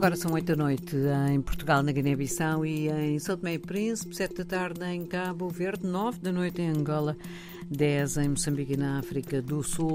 Agora são 8 da noite em Portugal, na Guiné-Bissau e em São Tomé e Príncipe, 7 da tarde em Cabo Verde, 9 da noite em Angola, 10 em Moçambique e na África do Sul.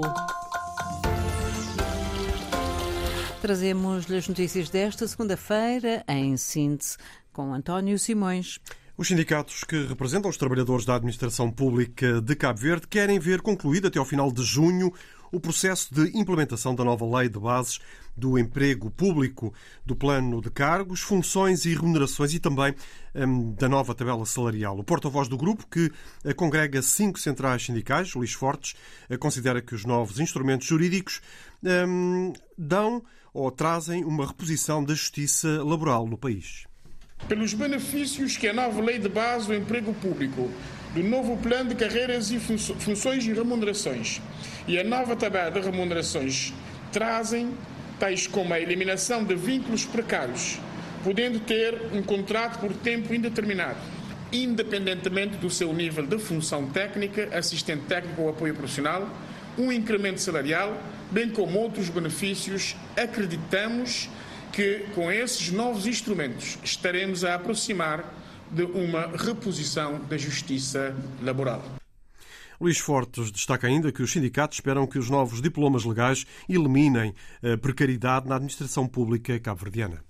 Trazemos-lhe as notícias desta segunda-feira, em síntese, com António Simões. Os sindicatos que representam os trabalhadores da administração pública de Cabo Verde querem ver concluído até ao final de junho o processo de implementação da nova lei de bases do emprego público, do plano de cargos, funções e remunerações e também um, da nova tabela salarial. O porta-voz do grupo, que eh, congrega cinco centrais sindicais, Luís Fortes, eh, considera que os novos instrumentos jurídicos um, dão ou trazem uma reposição da justiça laboral no país. Pelos benefícios que a nova lei de base do emprego público, do novo plano de carreiras e funções e remunerações e a nova tabela de remunerações trazem, tais como a eliminação de vínculos precários, podendo ter um contrato por tempo indeterminado, independentemente do seu nível de função técnica, assistente técnico ou apoio profissional, um incremento salarial, bem como outros benefícios, acreditamos que com esses novos instrumentos estaremos a aproximar de uma reposição da justiça laboral. Luís Fortes destaca ainda que os sindicatos esperam que os novos diplomas legais eliminem a precariedade na administração pública cabo-verdiana.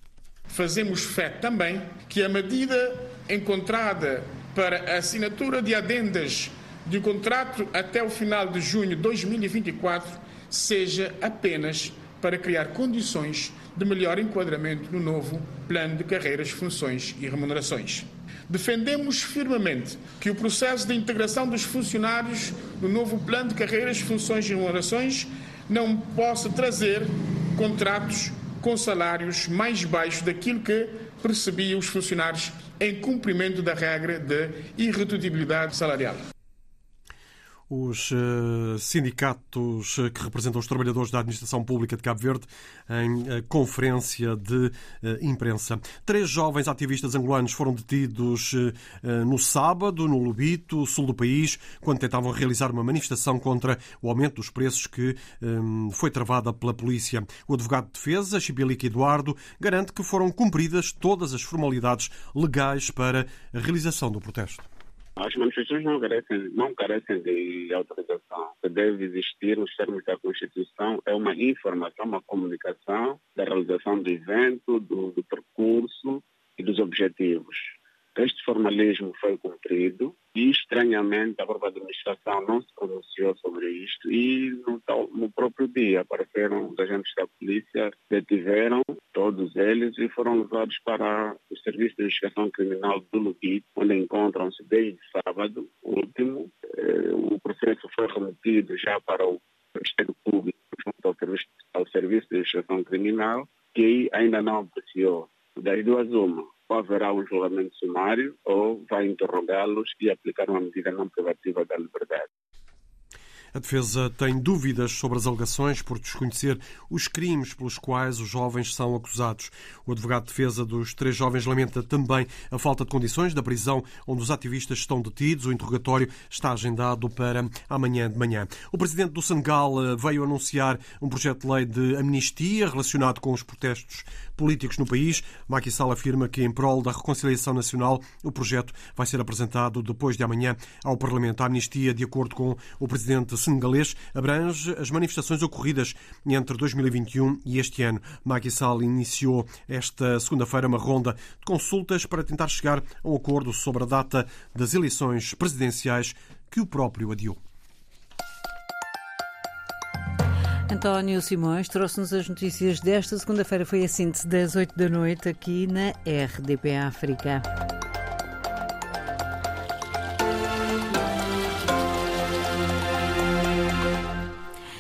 Fazemos fé também que a medida encontrada para a assinatura de adendas de contrato até o final de junho de 2024 seja apenas para criar condições de melhor enquadramento no novo plano de carreiras, funções e remunerações. Defendemos firmemente que o processo de integração dos funcionários no novo plano de carreiras, funções e remunerações não possa trazer contratos com salários mais baixos daquilo que percebiam os funcionários em cumprimento da regra de irredutibilidade salarial. Os uh, sindicatos que representam os trabalhadores da administração pública de Cabo Verde em uh, conferência de imprensa. Três jovens ativistas angolanos foram detidos no sábado, no Lubito, sul do país, quando tentavam realizar uma manifestação contra o aumento dos preços que foi travada pela polícia. O advogado de defesa, Chibilique Eduardo, garante que foram cumpridas todas as formalidades legais para a realização do protesto. As manifestações não carecem, não carecem de autorização. O que deve existir nos termos da Constituição é uma informação, uma comunicação da realização do evento, do, do percurso e dos objetivos. Este formalismo foi cumprido e, estranhamente, a própria administração não se pronunciou sobre isto e, no, no próprio dia, apareceram os agentes da polícia, detiveram todos eles e foram levados para o Serviço de Investigação Criminal do Lubi, onde encontram-se desde sábado último. Eh, o processo foi remetido já para o Ministério Público, junto ao Serviço, ao Serviço de Investigação Criminal, que ainda não apreciou. Das duas, uma ou haverá um julgamento sumário ou vai interrogá-los e aplicar uma medida não privativa da liberdade. A defesa tem dúvidas sobre as alegações por desconhecer os crimes pelos quais os jovens são acusados. O advogado de defesa dos três jovens lamenta também a falta de condições da prisão onde os ativistas estão detidos. O interrogatório está agendado para amanhã de manhã. O presidente do Senegal eh, veio anunciar um projeto de lei de amnistia relacionado com os protestos políticos no país. Macky Sall afirma que, em prol da reconciliação nacional, o projeto vai ser apresentado depois de amanhã ao Parlamento. A amnistia, de acordo com o presidente senegalês abrange as manifestações ocorridas entre 2021 e este ano. Macky Sall iniciou esta segunda-feira uma ronda de consultas para tentar chegar a um acordo sobre a data das eleições presidenciais que o próprio adiou. António Simões trouxe-nos as notícias desta segunda-feira. Foi a síntese das 8 da noite aqui na RDP África.